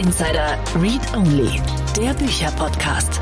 Insider Read Only, der Bücherpodcast.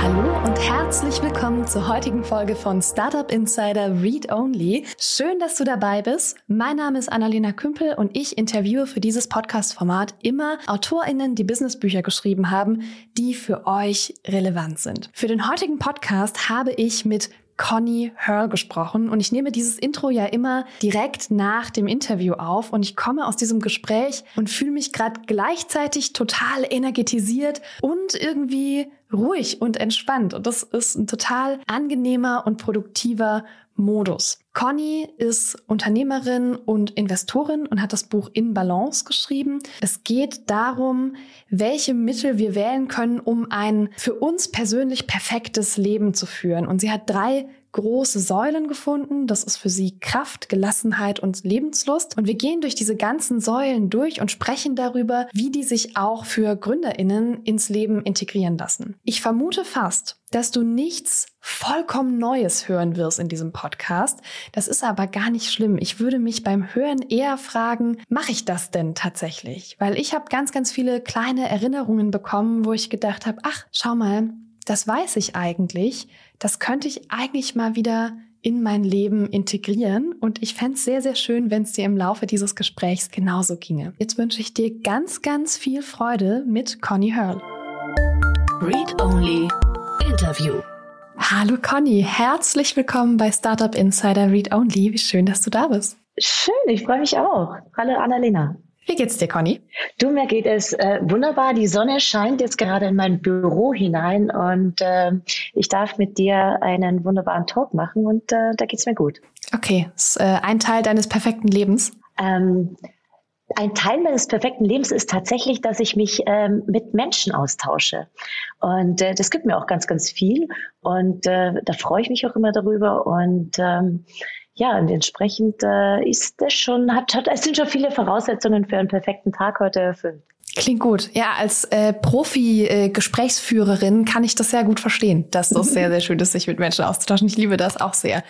Hallo und herzlich willkommen zur heutigen Folge von Startup Insider Read Only. Schön, dass du dabei bist. Mein Name ist Annalena Kümpel und ich interviewe für dieses Podcast-Format immer AutorInnen, die Businessbücher geschrieben haben, die für euch relevant sind. Für den heutigen Podcast habe ich mit Conny Hurl gesprochen und ich nehme dieses Intro ja immer direkt nach dem Interview auf und ich komme aus diesem Gespräch und fühle mich gerade gleichzeitig total energetisiert und irgendwie ruhig und entspannt. Und das ist ein total angenehmer und produktiver Modus. Conny ist Unternehmerin und Investorin und hat das Buch In Balance geschrieben. Es geht darum, welche Mittel wir wählen können, um ein für uns persönlich perfektes Leben zu führen. Und sie hat drei große Säulen gefunden. Das ist für sie Kraft, Gelassenheit und Lebenslust. Und wir gehen durch diese ganzen Säulen durch und sprechen darüber, wie die sich auch für Gründerinnen ins Leben integrieren lassen. Ich vermute fast, dass du nichts vollkommen Neues hören wirst in diesem Podcast. Das ist aber gar nicht schlimm. Ich würde mich beim Hören eher fragen, mache ich das denn tatsächlich? Weil ich habe ganz, ganz viele kleine Erinnerungen bekommen, wo ich gedacht habe, ach, schau mal, das weiß ich eigentlich. Das könnte ich eigentlich mal wieder in mein Leben integrieren. Und ich fände es sehr, sehr schön, wenn es dir im Laufe dieses Gesprächs genauso ginge. Jetzt wünsche ich dir ganz, ganz viel Freude mit Conny Hurl. Read Only Interview. Hallo Conny, herzlich willkommen bei Startup Insider Read Only. Wie schön, dass du da bist. Schön, ich freue mich auch. Hallo Annalena. Wie geht's dir, Conny? Du, mir geht es äh, wunderbar. Die Sonne scheint jetzt gerade in mein Büro hinein und äh, ich darf mit dir einen wunderbaren Talk machen und äh, da geht's mir gut. Okay, ist äh, ein Teil deines perfekten Lebens. Ähm, ein Teil meines perfekten Lebens ist tatsächlich, dass ich mich ähm, mit Menschen austausche. Und äh, das gibt mir auch ganz, ganz viel. Und äh, da freue ich mich auch immer darüber. Und ähm, ja, und entsprechend äh, ist das schon, hat, hat, es sind schon viele Voraussetzungen für einen perfekten Tag heute erfüllt. Klingt gut. Ja, als äh, Profi-Gesprächsführerin äh, kann ich das sehr gut verstehen, dass das sehr, sehr schön ist, sich mit Menschen auszutauschen. Ich liebe das auch sehr.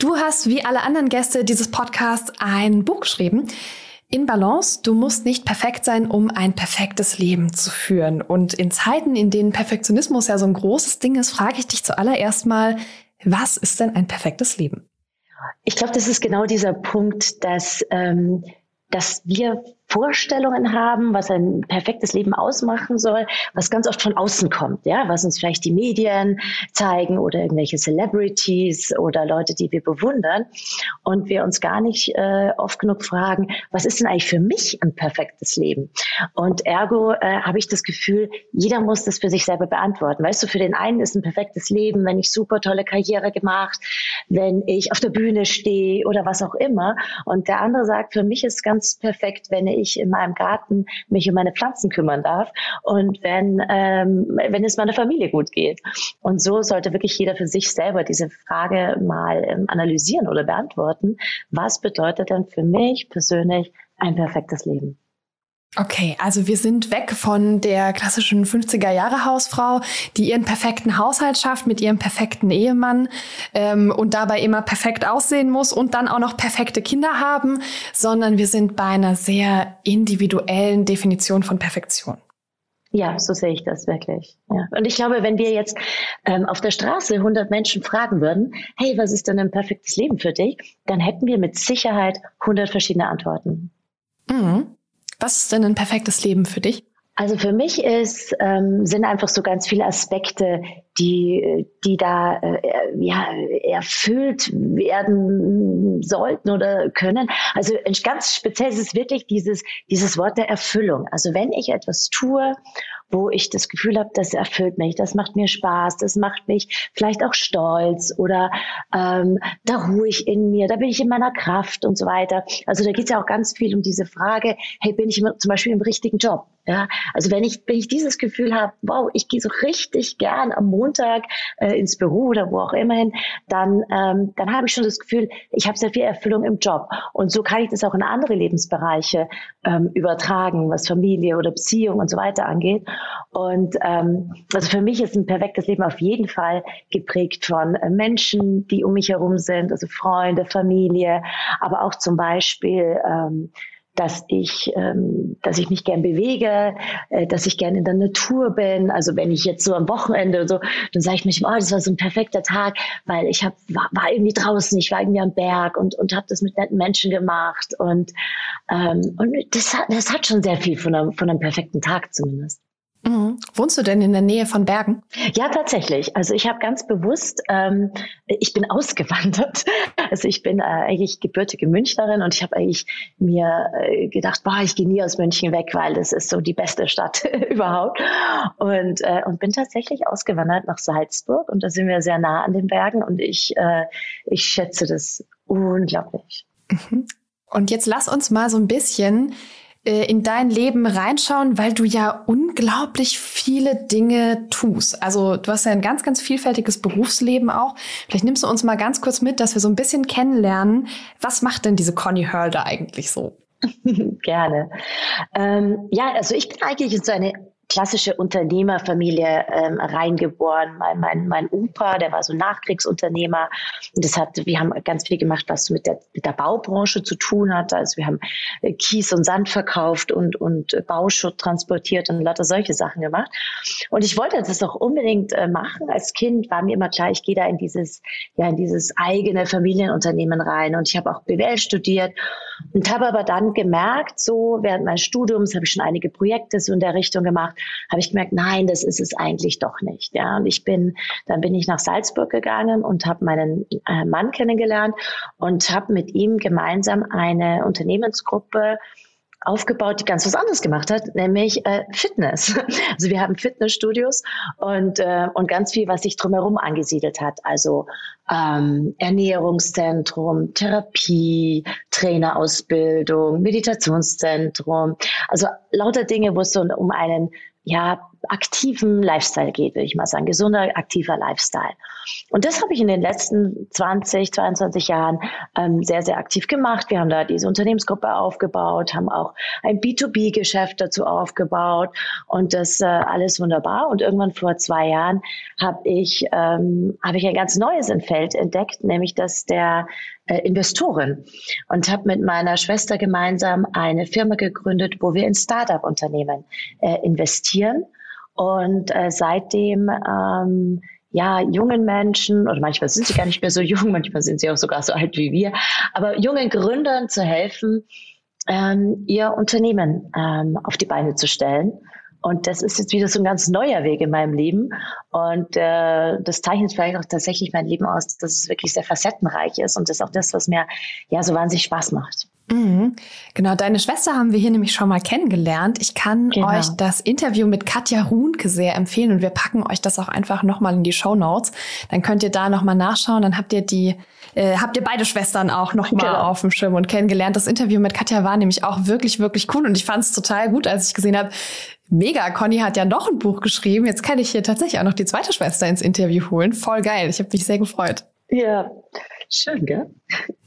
Du hast, wie alle anderen Gäste dieses Podcasts, ein Buch geschrieben. In Balance, du musst nicht perfekt sein, um ein perfektes Leben zu führen. Und in Zeiten, in denen Perfektionismus ja so ein großes Ding ist, frage ich dich zuallererst mal, was ist denn ein perfektes Leben? Ich glaube, das ist genau dieser Punkt, dass, ähm, dass wir Vorstellungen haben, was ein perfektes Leben ausmachen soll, was ganz oft von außen kommt, ja, was uns vielleicht die Medien zeigen oder irgendwelche Celebrities oder Leute, die wir bewundern und wir uns gar nicht äh, oft genug fragen, was ist denn eigentlich für mich ein perfektes Leben? Und ergo äh, habe ich das Gefühl, jeder muss das für sich selber beantworten. Weißt du, für den einen ist ein perfektes Leben, wenn ich super tolle Karriere gemacht, wenn ich auf der Bühne stehe oder was auch immer. Und der andere sagt, für mich ist ganz perfekt, wenn ich in meinem Garten mich um meine Pflanzen kümmern darf und wenn, ähm, wenn es meiner Familie gut geht. Und so sollte wirklich jeder für sich selber diese Frage mal ähm, analysieren oder beantworten. Was bedeutet denn für mich persönlich ein perfektes Leben? Okay, also wir sind weg von der klassischen 50er Jahre Hausfrau, die ihren perfekten Haushalt schafft mit ihrem perfekten Ehemann ähm, und dabei immer perfekt aussehen muss und dann auch noch perfekte Kinder haben, sondern wir sind bei einer sehr individuellen Definition von Perfektion. Ja, so sehe ich das wirklich. Ja. Und ich glaube, wenn wir jetzt ähm, auf der Straße 100 Menschen fragen würden, hey, was ist denn ein perfektes Leben für dich? Dann hätten wir mit Sicherheit 100 verschiedene Antworten. Mhm. Was ist denn ein perfektes Leben für dich? Also für mich ist, ähm, sind einfach so ganz viele Aspekte, die, die da äh, ja, erfüllt werden sollten oder können. Also ganz speziell ist es wirklich dieses, dieses Wort der Erfüllung. Also wenn ich etwas tue wo ich das Gefühl habe, das erfüllt mich, das macht mir Spaß, das macht mich vielleicht auch stolz oder ähm, da ruhe ich in mir, da bin ich in meiner Kraft und so weiter. Also da geht es ja auch ganz viel um diese Frage, hey, bin ich zum Beispiel im richtigen Job? Ja, also wenn ich, wenn ich dieses Gefühl habe, wow, ich gehe so richtig gern am Montag äh, ins Büro oder wo auch immer hin, dann, ähm, dann habe ich schon das Gefühl, ich habe sehr viel Erfüllung im Job. Und so kann ich das auch in andere Lebensbereiche ähm, übertragen, was Familie oder Beziehung und so weiter angeht. Und ähm, also für mich ist ein perfektes Leben auf jeden Fall geprägt von äh, Menschen, die um mich herum sind, also Freunde, Familie, aber auch zum Beispiel ähm, dass ich, ähm, dass ich mich gern bewege, äh, dass ich gern in der Natur bin. Also wenn ich jetzt so am Wochenende so, dann sage ich mich, oh, das war so ein perfekter Tag, weil ich hab, war, war irgendwie draußen, ich war irgendwie am Berg und, und habe das mit netten Menschen gemacht. Und, ähm, und das, hat, das hat schon sehr viel von einem, von einem perfekten Tag zumindest. Mhm. Wohnst du denn in der Nähe von Bergen? Ja, tatsächlich. Also ich habe ganz bewusst, ähm, ich bin ausgewandert. Also ich bin äh, eigentlich gebürtige Münchnerin und ich habe eigentlich mir äh, gedacht, boah, ich gehe nie aus München weg, weil das ist so die beste Stadt überhaupt. Und, äh, und bin tatsächlich ausgewandert nach Salzburg und da sind wir sehr nah an den Bergen und ich, äh, ich schätze das unglaublich. Mhm. Und jetzt lass uns mal so ein bisschen in dein Leben reinschauen, weil du ja unglaublich viele Dinge tust. Also du hast ja ein ganz, ganz vielfältiges Berufsleben auch. Vielleicht nimmst du uns mal ganz kurz mit, dass wir so ein bisschen kennenlernen. Was macht denn diese Conny Hörder eigentlich so? Gerne. Ähm, ja, also ich bin eigentlich so eine klassische Unternehmerfamilie ähm, reingeboren. Mein, mein, mein Opa, der war so Nachkriegsunternehmer. Und das hat, wir haben ganz viel gemacht, was mit der, mit der Baubranche zu tun hat. Also wir haben äh, Kies und Sand verkauft und, und Bauschutt transportiert und lauter solche Sachen gemacht. Und ich wollte das auch unbedingt äh, machen. Als Kind war mir immer klar, ich gehe da in dieses, ja, in dieses eigene Familienunternehmen rein. Und ich habe auch BWL studiert und habe aber dann gemerkt, so während meines Studiums habe ich schon einige Projekte so in der Richtung gemacht, habe ich gemerkt, nein, das ist es eigentlich doch nicht. Ja, und ich bin, dann bin ich nach Salzburg gegangen und habe meinen äh, Mann kennengelernt und habe mit ihm gemeinsam eine Unternehmensgruppe aufgebaut, die ganz was anderes gemacht hat, nämlich äh, Fitness. Also wir haben Fitnessstudios und, äh, und ganz viel, was sich drumherum angesiedelt hat. Also ähm, Ernährungszentrum, Therapie, Trainerausbildung, Meditationszentrum. Also lauter Dinge, wo es so um einen ja, aktiven Lifestyle geht, würde ich mal sagen, gesunder, aktiver Lifestyle. Und das habe ich in den letzten 20, 22 Jahren ähm, sehr, sehr aktiv gemacht. Wir haben da diese Unternehmensgruppe aufgebaut, haben auch ein B2B-Geschäft dazu aufgebaut und das äh, alles wunderbar. Und irgendwann vor zwei Jahren habe ich, ähm, habe ich ein ganz neues Feld entdeckt, nämlich dass der äh, Investoren und habe mit meiner Schwester gemeinsam eine Firma gegründet, wo wir in Startup-Unternehmen äh, investieren. Und äh, seitdem ähm, ja, jungen Menschen, oder manchmal sind sie gar nicht mehr so jung, manchmal sind sie auch sogar so alt wie wir, aber jungen Gründern zu helfen, ähm, ihr Unternehmen ähm, auf die Beine zu stellen. Und das ist jetzt wieder so ein ganz neuer Weg in meinem Leben. Und äh, das zeichnet vielleicht auch tatsächlich mein Leben aus, dass es wirklich sehr facettenreich ist. Und das ist auch das, was mir ja so wahnsinnig Spaß macht. Mhm. Genau, deine Schwester haben wir hier nämlich schon mal kennengelernt. Ich kann genau. euch das Interview mit Katja Runke sehr empfehlen und wir packen euch das auch einfach nochmal in die Show Notes. Dann könnt ihr da nochmal nachschauen. Dann habt ihr die, äh, habt ihr beide Schwestern auch nochmal genau. auf dem Schirm und kennengelernt. Das Interview mit Katja war nämlich auch wirklich, wirklich cool und ich fand es total gut, als ich gesehen habe, Mega, Conny hat ja noch ein Buch geschrieben. Jetzt kann ich hier tatsächlich auch noch die zweite Schwester ins Interview holen. Voll geil. Ich habe mich sehr gefreut. Ja, schön, gell?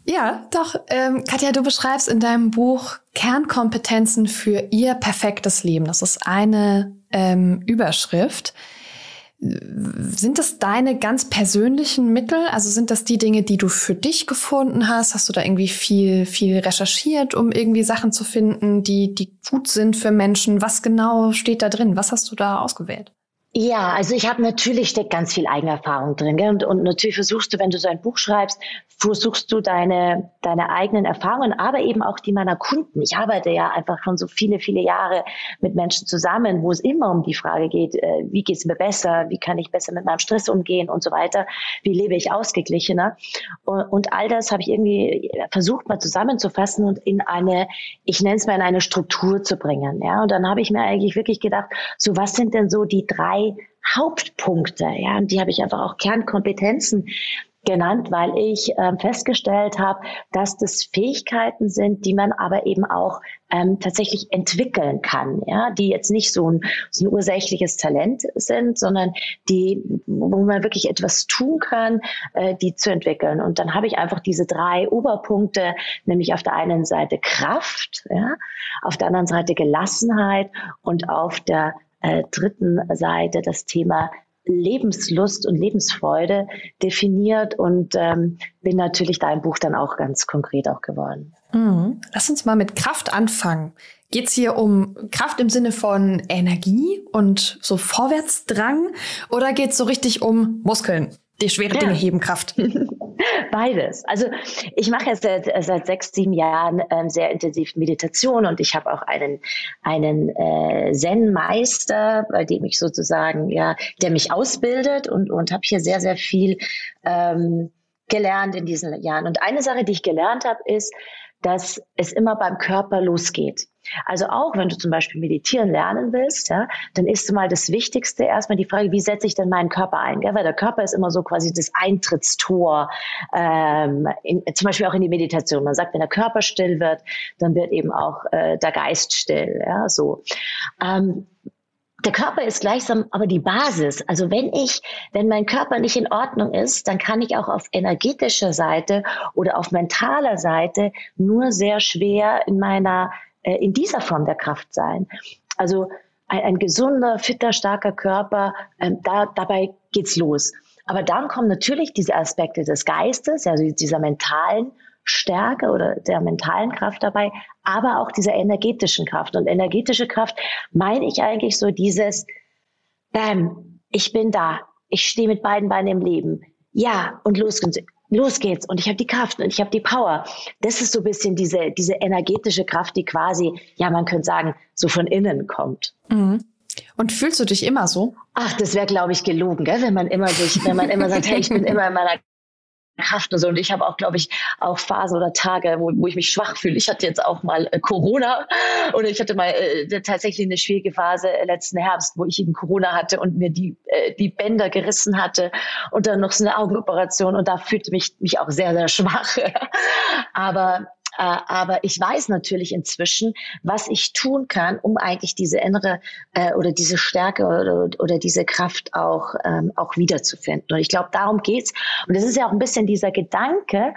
Ja, doch. Ähm, Katja, du beschreibst in deinem Buch Kernkompetenzen für ihr perfektes Leben. Das ist eine ähm, Überschrift. Sind das deine ganz persönlichen Mittel? Also sind das die Dinge, die du für dich gefunden hast? Hast du da irgendwie viel, viel recherchiert, um irgendwie Sachen zu finden, die, die gut sind für Menschen? Was genau steht da drin? Was hast du da ausgewählt? Ja, also ich habe natürlich steckt ganz viel Eigenerfahrung drin. Gell? Und, und natürlich versuchst du, wenn du so ein Buch schreibst, versuchst du deine, deine eigenen Erfahrungen, aber eben auch die meiner Kunden. Ich arbeite ja einfach schon so viele, viele Jahre mit Menschen zusammen, wo es immer um die Frage geht, äh, wie geht es mir besser, wie kann ich besser mit meinem Stress umgehen und so weiter, wie lebe ich ausgeglichener. Und, und all das habe ich irgendwie versucht mal zusammenzufassen und in eine, ich nenne es mal in eine Struktur zu bringen. Ja, und dann habe ich mir eigentlich wirklich gedacht, so was sind denn so die drei drei Hauptpunkte, ja, und die habe ich einfach auch Kernkompetenzen genannt, weil ich äh, festgestellt habe, dass das Fähigkeiten sind, die man aber eben auch ähm, tatsächlich entwickeln kann, ja, die jetzt nicht so ein, so ein ursächliches Talent sind, sondern die, wo man wirklich etwas tun kann, äh, die zu entwickeln. Und dann habe ich einfach diese drei Oberpunkte, nämlich auf der einen Seite Kraft, ja, auf der anderen Seite Gelassenheit und auf der äh, dritten Seite das Thema Lebenslust und Lebensfreude definiert und ähm, bin natürlich da im Buch dann auch ganz konkret auch geworden. Mhm. Lass uns mal mit Kraft anfangen. Geht es hier um Kraft im Sinne von Energie und so Vorwärtsdrang oder geht es so richtig um Muskeln? Die schwere ja. Dinge heben Kraft. Beides. Also ich mache jetzt seit, seit sechs, sieben Jahren ähm, sehr intensiv Meditation und ich habe auch einen, einen äh, Zen-Meister, bei dem ich sozusagen, ja, der mich ausbildet und, und habe hier sehr, sehr viel ähm, gelernt in diesen Jahren. Und eine Sache, die ich gelernt habe, ist, dass es immer beim Körper losgeht. Also auch wenn du zum Beispiel meditieren lernen willst, ja, dann ist mal das Wichtigste erstmal die Frage, wie setze ich denn meinen Körper ein? Gell? Weil der Körper ist immer so quasi das Eintrittstor, ähm, in, zum Beispiel auch in die Meditation. Man sagt, wenn der Körper still wird, dann wird eben auch äh, der Geist still. Ja, so. Ähm, der Körper ist gleichsam aber die Basis. Also wenn ich, wenn mein Körper nicht in Ordnung ist, dann kann ich auch auf energetischer Seite oder auf mentaler Seite nur sehr schwer in meiner, äh, in dieser Form der Kraft sein. Also ein, ein gesunder, fitter, starker Körper, ähm, da, dabei geht's los. Aber dann kommen natürlich diese Aspekte des Geistes, also dieser mentalen Stärke oder der mentalen Kraft dabei, aber auch dieser energetischen Kraft. Und energetische Kraft meine ich eigentlich so dieses, bam, ich bin da, ich stehe mit beiden Beinen im Leben. Ja, und los, los geht's. Und ich habe die Kraft und ich habe die Power. Das ist so ein bisschen diese, diese energetische Kraft, die quasi, ja, man könnte sagen, so von innen kommt. Mhm. Und fühlst du dich immer so? Ach, das wäre, glaube ich, gelogen, gell? wenn man immer sich, wenn man immer sagt, hey, ich bin immer in meiner Kraft und so. Und ich habe auch, glaube ich, auch Phasen oder Tage, wo, wo ich mich schwach fühle. Ich hatte jetzt auch mal äh, Corona oder ich hatte mal äh, tatsächlich eine schwierige Phase äh, letzten Herbst, wo ich eben Corona hatte und mir die, äh, die Bänder gerissen hatte und dann noch so eine Augenoperation und da fühlte mich mich auch sehr, sehr schwach. Aber aber ich weiß natürlich inzwischen, was ich tun kann, um eigentlich diese innere äh, oder diese Stärke oder, oder diese Kraft auch, ähm, auch wiederzufinden. Und ich glaube, darum geht's. Und es ist ja auch ein bisschen dieser Gedanke,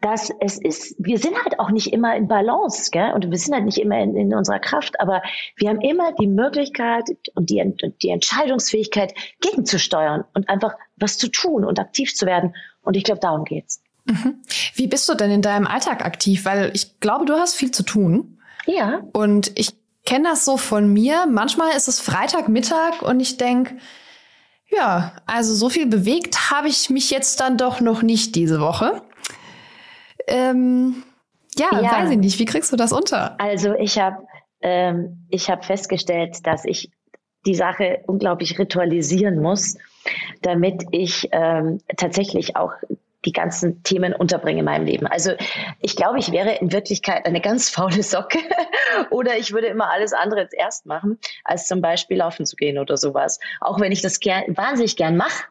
dass es ist, wir sind halt auch nicht immer in Balance, gell? Und wir sind halt nicht immer in, in unserer Kraft, aber wir haben immer die Möglichkeit und die, die Entscheidungsfähigkeit, gegenzusteuern und einfach was zu tun und aktiv zu werden. Und ich glaube, darum geht's. Mhm. Wie bist du denn in deinem Alltag aktiv? Weil ich glaube, du hast viel zu tun. Ja. Und ich kenne das so von mir. Manchmal ist es Freitagmittag und ich denke, ja, also so viel bewegt habe ich mich jetzt dann doch noch nicht diese Woche. Ähm, ja, ja, weiß ich nicht. Wie kriegst du das unter? Also ich habe ähm, ich habe festgestellt, dass ich die Sache unglaublich ritualisieren muss, damit ich ähm, tatsächlich auch die ganzen Themen unterbringe in meinem Leben. Also ich glaube, ich wäre in Wirklichkeit eine ganz faule Socke oder ich würde immer alles andere erst machen, als zum Beispiel laufen zu gehen oder sowas. Auch wenn ich das gern, wahnsinnig gern mache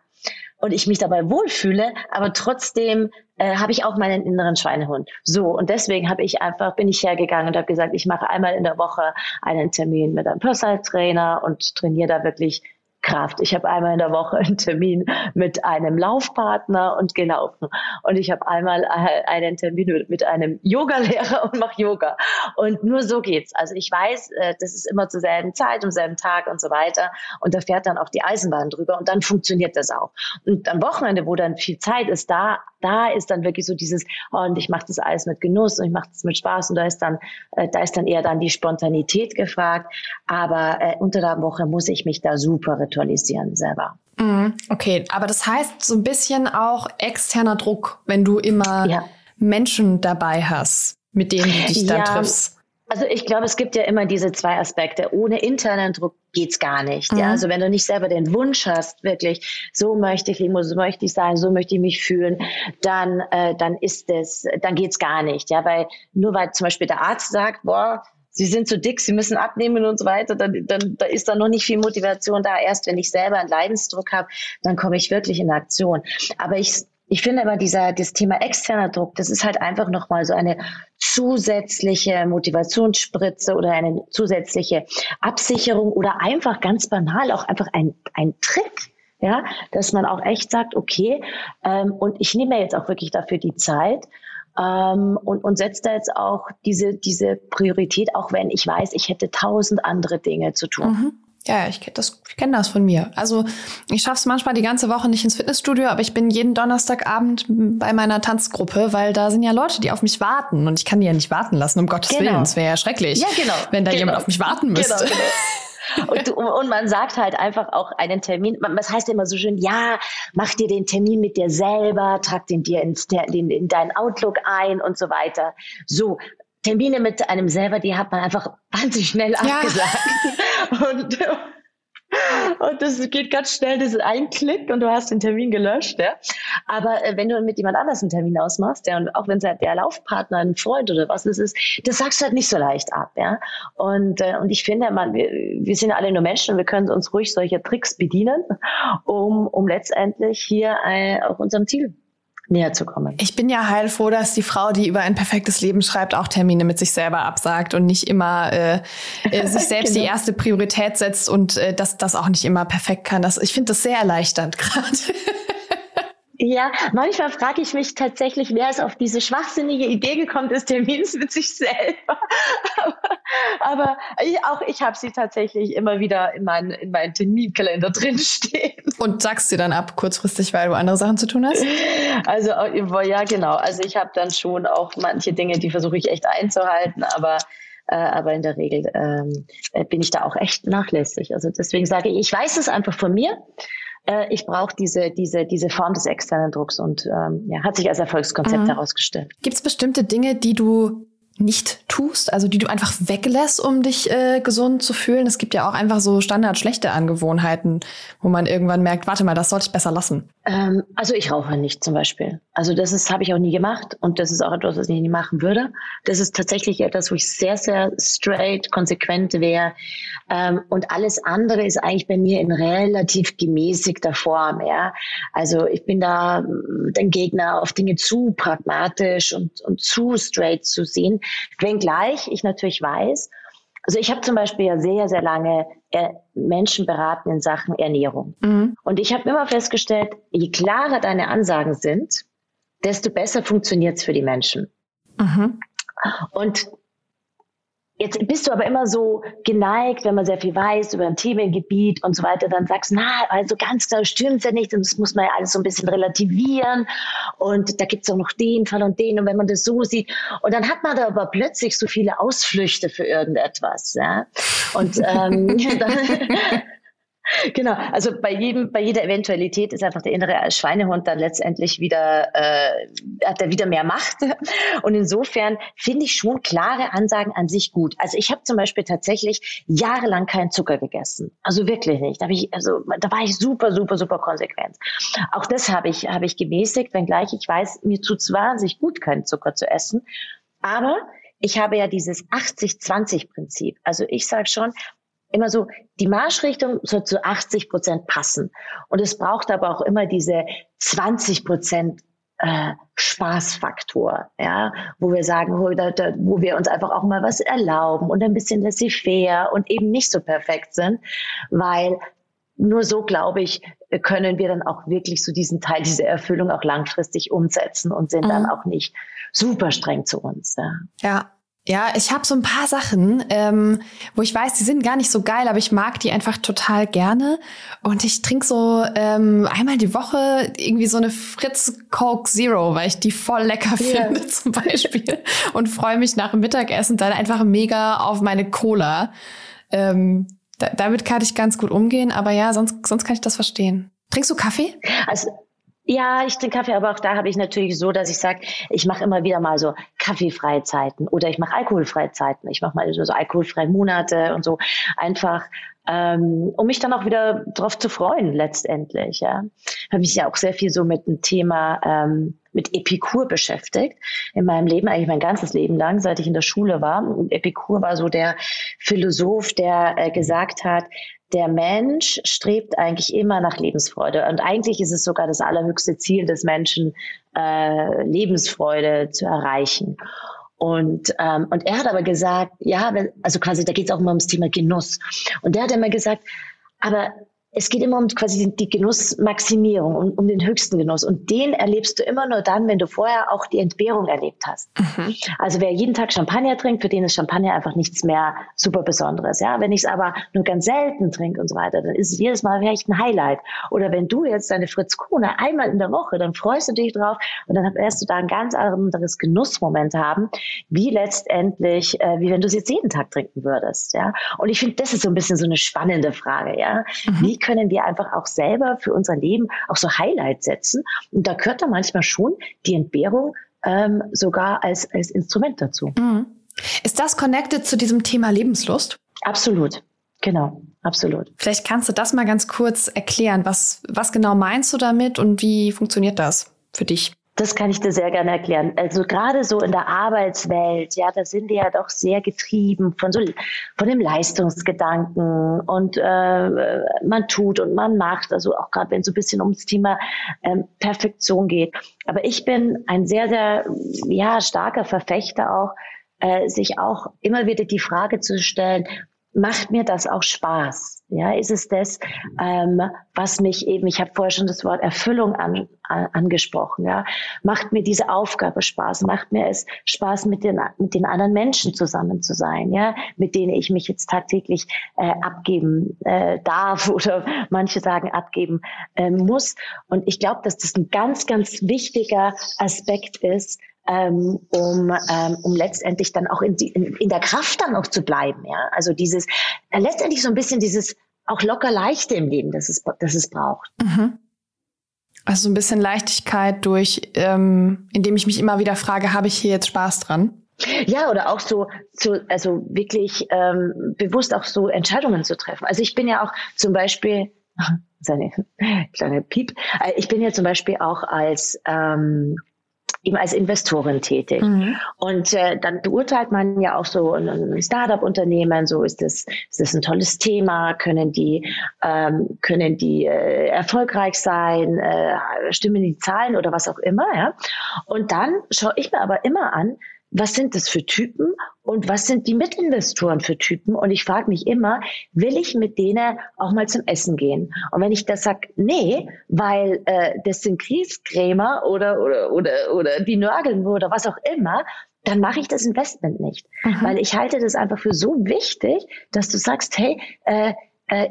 und ich mich dabei wohlfühle, aber trotzdem äh, habe ich auch meinen inneren Schweinehund. So und deswegen habe ich einfach bin ich hergegangen und habe gesagt, ich mache einmal in der Woche einen Termin mit einem Personal Trainer und trainiere da wirklich Kraft. Ich habe einmal in der Woche einen Termin mit einem Laufpartner und gelaufen. Und ich habe einmal äh, einen Termin mit einem Yogalehrer und mache Yoga. Und nur so geht's. Also ich weiß, äh, das ist immer zur selben Zeit, am selben Tag und so weiter. Und da fährt dann auch die Eisenbahn drüber und dann funktioniert das auch. Und am Wochenende, wo dann viel Zeit ist, da, da ist dann wirklich so dieses, oh, und ich mache das alles mit Genuss und ich mache das mit Spaß und da ist dann, äh, da ist dann eher dann die Spontanität gefragt. Aber unter der Woche muss ich mich da super ritualisieren selber. Mhm, okay, aber das heißt so ein bisschen auch externer Druck, wenn du immer ja. Menschen dabei hast, mit denen du dich dann ja, triffst. Also ich glaube, es gibt ja immer diese zwei Aspekte. Ohne internen Druck geht's gar nicht. Mhm. Ja, also wenn du nicht selber den Wunsch hast, wirklich, so möchte ich so möchte ich sein, so möchte ich mich fühlen, dann, äh, dann ist es, dann geht's gar nicht. Ja, weil nur weil zum Beispiel der Arzt sagt, boah, sie sind zu dick, sie müssen abnehmen und so weiter, dann, dann da ist da noch nicht viel Motivation da. Erst wenn ich selber einen Leidensdruck habe, dann komme ich wirklich in Aktion. Aber ich ich finde aber dieser, das Thema externer Druck, das ist halt einfach nochmal so eine zusätzliche Motivationsspritze oder eine zusätzliche Absicherung oder einfach ganz banal auch einfach ein, ein Trick. Ja, dass man auch echt sagt, okay, ähm, und ich nehme jetzt auch wirklich dafür die Zeit ähm, und, und setze da jetzt auch diese, diese Priorität, auch wenn ich weiß, ich hätte tausend andere Dinge zu tun. Mhm. Ja, ich kenne das, ich kenn das von mir. Also ich schaffe es manchmal die ganze Woche nicht ins Fitnessstudio, aber ich bin jeden Donnerstagabend bei meiner Tanzgruppe, weil da sind ja Leute, die auf mich warten und ich kann die ja nicht warten lassen, um Gottes genau. Willen. Es wäre ja schrecklich, ja, genau. wenn da genau. jemand auf mich warten müsste. Genau, genau. Und, und, man sagt halt einfach auch einen Termin, das heißt immer so schön, ja, mach dir den Termin mit dir selber, trag den dir ins, in, in deinen Outlook ein und so weiter. So, Termine mit einem selber, die hat man einfach wahnsinnig schnell ja. abgesagt. Und, und das geht ganz schnell, das ist ein Klick und du hast den Termin gelöscht, ja. Aber äh, wenn du mit jemand anders einen Termin ausmachst, ja, und auch wenn es halt der Laufpartner, ein Freund oder was es ist, das sagst du halt nicht so leicht ab, ja. Und, äh, und ich finde, man, wir, wir sind alle nur Menschen und wir können uns ruhig solche Tricks bedienen, um, um letztendlich hier äh, auch unserem Ziel näher zu kommen. Ich bin ja heilfroh, dass die Frau, die über ein perfektes Leben schreibt, auch Termine mit sich selber absagt und nicht immer äh, äh, sich selbst genau. die erste Priorität setzt und äh, dass das auch nicht immer perfekt kann. Das, ich finde das sehr erleichternd gerade. Ja, manchmal frage ich mich tatsächlich, wer ist auf diese schwachsinnige Idee gekommen des Termins mit sich selber. aber, aber ich, auch ich habe sie tatsächlich immer wieder in meinen in meinen Terminkalender drinstehen. Und sagst sie dann ab kurzfristig, weil du andere Sachen zu tun hast? Also ja, genau. Also ich habe dann schon auch manche Dinge, die versuche ich echt einzuhalten, aber äh, aber in der Regel ähm, bin ich da auch echt nachlässig. Also deswegen sage ich, ich weiß es einfach von mir äh, ich brauche diese, diese, diese Form des externen Drucks und ähm, ja, hat sich als Erfolgskonzept mhm. herausgestellt. Gibt es bestimmte Dinge, die du nicht tust, also die du einfach weglässt, um dich äh, gesund zu fühlen. Es gibt ja auch einfach so standard schlechte Angewohnheiten, wo man irgendwann merkt, warte mal, das sollte ich besser lassen. Ähm, also ich rauche nicht zum Beispiel. Also das habe ich auch nie gemacht und das ist auch etwas, was ich nie machen würde. Das ist tatsächlich etwas, wo ich sehr sehr straight, konsequent wäre. Ähm, und alles andere ist eigentlich bei mir in relativ gemäßigter Form. Ja, also ich bin da äh, den Gegner auf Dinge zu pragmatisch und und zu straight zu sehen Wenngleich ich natürlich weiß, also ich habe zum Beispiel ja sehr, sehr lange äh, Menschen beraten in Sachen Ernährung. Mhm. Und ich habe immer festgestellt, je klarer deine Ansagen sind, desto besser funktioniert es für die Menschen. Mhm. Und Jetzt bist du aber immer so geneigt, wenn man sehr viel weiß über ein Themengebiet und so weiter, dann sagst, na, also ganz klar stimmt's ja nicht, das muss man ja alles so ein bisschen relativieren und da gibt's auch noch den Fall und den und wenn man das so sieht und dann hat man da aber plötzlich so viele Ausflüchte für irgendetwas, ja. Und ähm, dann, Genau, also bei jedem, bei jeder Eventualität ist einfach der innere Schweinehund dann letztendlich wieder, äh, hat er wieder mehr Macht. Und insofern finde ich schon klare Ansagen an sich gut. Also ich habe zum Beispiel tatsächlich jahrelang keinen Zucker gegessen. Also wirklich nicht. Da, hab ich, also, da war ich super, super, super konsequent. Auch das habe ich, habe ich gemäßigt, wenngleich ich weiß, mir tut's wahnsinnig gut, keinen Zucker zu essen. Aber ich habe ja dieses 80-20-Prinzip. Also ich sage schon, immer so, die Marschrichtung soll zu 80 Prozent passen. Und es braucht aber auch immer diese 20 Prozent äh, Spaßfaktor, ja, wo wir sagen, wo, da, da, wo wir uns einfach auch mal was erlauben und ein bisschen laissez-faire und eben nicht so perfekt sind, weil nur so, glaube ich, können wir dann auch wirklich so diesen Teil, diese Erfüllung auch langfristig umsetzen und sind mhm. dann auch nicht super streng zu uns. Ja, ja ja, ich habe so ein paar Sachen, ähm, wo ich weiß, die sind gar nicht so geil, aber ich mag die einfach total gerne. Und ich trinke so ähm, einmal die Woche irgendwie so eine Fritz Coke Zero, weil ich die voll lecker yeah. finde zum Beispiel. Und freue mich nach dem Mittagessen dann einfach mega auf meine Cola. Ähm, da, damit kann ich ganz gut umgehen, aber ja, sonst, sonst kann ich das verstehen. Trinkst du Kaffee? Also ja, ich trinke Kaffee, aber auch da habe ich natürlich so, dass ich sage, ich mache immer wieder mal so kaffeefreie Zeiten oder ich mache alkoholfreie Zeiten. Ich mache mal so, so alkoholfreie Monate und so einfach, ähm, um mich dann auch wieder drauf zu freuen letztendlich. Ja, habe mich ja auch sehr viel so mit dem Thema ähm, mit Epikur beschäftigt in meinem Leben, eigentlich mein ganzes Leben lang, seit ich in der Schule war. Epikur war so der Philosoph, der äh, gesagt hat, der Mensch strebt eigentlich immer nach Lebensfreude. Und eigentlich ist es sogar das allerhöchste Ziel des Menschen, äh, Lebensfreude zu erreichen. Und, ähm, und er hat aber gesagt, ja, also quasi, da geht es auch immer ums Thema Genuss. Und der hat immer gesagt, aber es geht immer um quasi die Genussmaximierung, um, um den höchsten Genuss. Und den erlebst du immer nur dann, wenn du vorher auch die Entbehrung erlebt hast. Mhm. Also wer jeden Tag Champagner trinkt, für den ist Champagner einfach nichts mehr super Besonderes. Ja, wenn ich es aber nur ganz selten trinke und so weiter, dann ist es jedes Mal vielleicht ein Highlight. Oder wenn du jetzt deine Fritz Krone einmal in der Woche, dann freust du dich drauf und dann wirst du da ein ganz anderes Genussmoment haben, wie letztendlich, äh, wie wenn du es jetzt jeden Tag trinken würdest. Ja, und ich finde, das ist so ein bisschen so eine spannende Frage. Ja, mhm. wie können wir einfach auch selber für unser Leben auch so Highlights setzen. Und da gehört da manchmal schon die Entbehrung ähm, sogar als, als Instrument dazu. Mhm. Ist das connected zu diesem Thema Lebenslust? Absolut. Genau, absolut. Vielleicht kannst du das mal ganz kurz erklären. Was, was genau meinst du damit und wie funktioniert das für dich? Das kann ich dir sehr gerne erklären. Also gerade so in der Arbeitswelt, ja, da sind wir ja doch sehr getrieben von so von dem Leistungsgedanken und äh, man tut und man macht. Also auch gerade wenn es so ein bisschen ums Thema ähm, Perfektion geht. Aber ich bin ein sehr sehr ja starker Verfechter auch äh, sich auch immer wieder die Frage zu stellen, macht mir das auch Spaß? Ja, ist es das, ähm, was mich eben, ich habe vorher schon das Wort Erfüllung an, an, angesprochen, ja, macht mir diese Aufgabe Spaß, macht mir es Spaß, mit den, mit den anderen Menschen zusammen zu sein, ja, mit denen ich mich jetzt tagtäglich äh, abgeben äh, darf oder manche sagen abgeben äh, muss. Und ich glaube, dass das ein ganz, ganz wichtiger Aspekt ist, ähm, um, ähm, um letztendlich dann auch in, die, in, in der Kraft dann auch zu bleiben. Ja? Also dieses, äh, letztendlich so ein bisschen dieses auch locker leichte im Leben, das es, das es braucht. Mhm. Also so ein bisschen Leichtigkeit durch, ähm, indem ich mich immer wieder frage, habe ich hier jetzt Spaß dran? Ja, oder auch so, so also wirklich ähm, bewusst auch so Entscheidungen zu treffen. Also ich bin ja auch zum Beispiel, seine kleine Piep, äh, ich bin ja zum Beispiel auch als ähm, eben als Investorin tätig. Mhm. Und äh, dann beurteilt man ja auch so ein Startup-Unternehmen, so ist das, ist das ein tolles Thema, können die, ähm, können die äh, erfolgreich sein, äh, stimmen die Zahlen oder was auch immer. Ja? Und dann schaue ich mir aber immer an, was sind das für Typen und was sind die Mitinvestoren für Typen? Und ich frage mich immer, will ich mit denen auch mal zum Essen gehen? Und wenn ich das sage, nee, weil äh, das sind Kriegskrämer oder, oder, oder, oder die nörgeln oder was auch immer, dann mache ich das Investment nicht. Mhm. Weil ich halte das einfach für so wichtig, dass du sagst, hey, äh,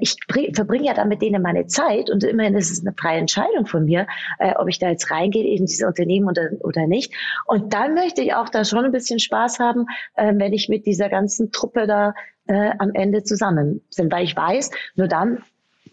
ich verbringe ja dann mit denen meine Zeit und immerhin ist es eine freie Entscheidung von mir, äh, ob ich da jetzt reingehe in diese Unternehmen oder, oder nicht. Und dann möchte ich auch da schon ein bisschen Spaß haben, äh, wenn ich mit dieser ganzen Truppe da äh, am Ende zusammen bin, weil ich weiß, nur dann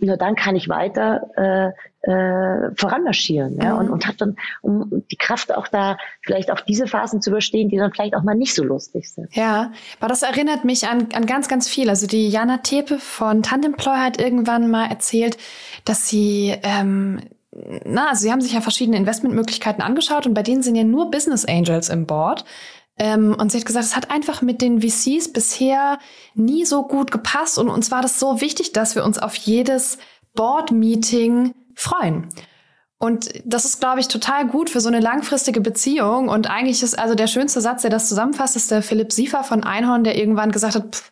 nur dann kann ich weiter äh, äh, voranmarschieren ja, mhm. und, und habe dann um die Kraft auch da vielleicht auch diese Phasen zu überstehen, die dann vielleicht auch mal nicht so lustig sind. Ja, aber das erinnert mich an, an ganz, ganz viel. Also die Jana Tepe von Tandemploy hat irgendwann mal erzählt, dass sie ähm, na, also sie haben sich ja verschiedene Investmentmöglichkeiten angeschaut und bei denen sind ja nur Business Angels im Board. Ähm, und sie hat gesagt, es hat einfach mit den VCs bisher nie so gut gepasst und uns war das so wichtig, dass wir uns auf jedes Board-Meeting freuen. Und das ist, glaube ich, total gut für so eine langfristige Beziehung. Und eigentlich ist also der schönste Satz, der das zusammenfasst, ist der Philipp Siefer von Einhorn, der irgendwann gesagt hat, pff,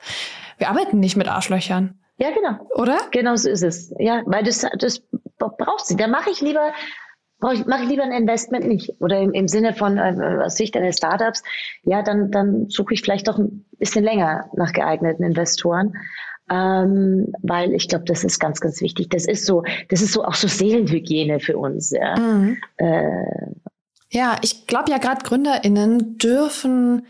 wir arbeiten nicht mit Arschlöchern. Ja, genau. Oder? Genau so ist es. Ja, weil das, das braucht sie. Da mache ich lieber mache ich lieber ein Investment nicht. Oder im, im Sinne von äh, aus Sicht eines Startups, ja, dann, dann suche ich vielleicht doch ein bisschen länger nach geeigneten Investoren. Ähm, weil ich glaube, das ist ganz, ganz wichtig. Das ist so, das ist so auch so Seelenhygiene für uns. Ja, mhm. äh, ja ich glaube ja gerade GründerInnen dürfen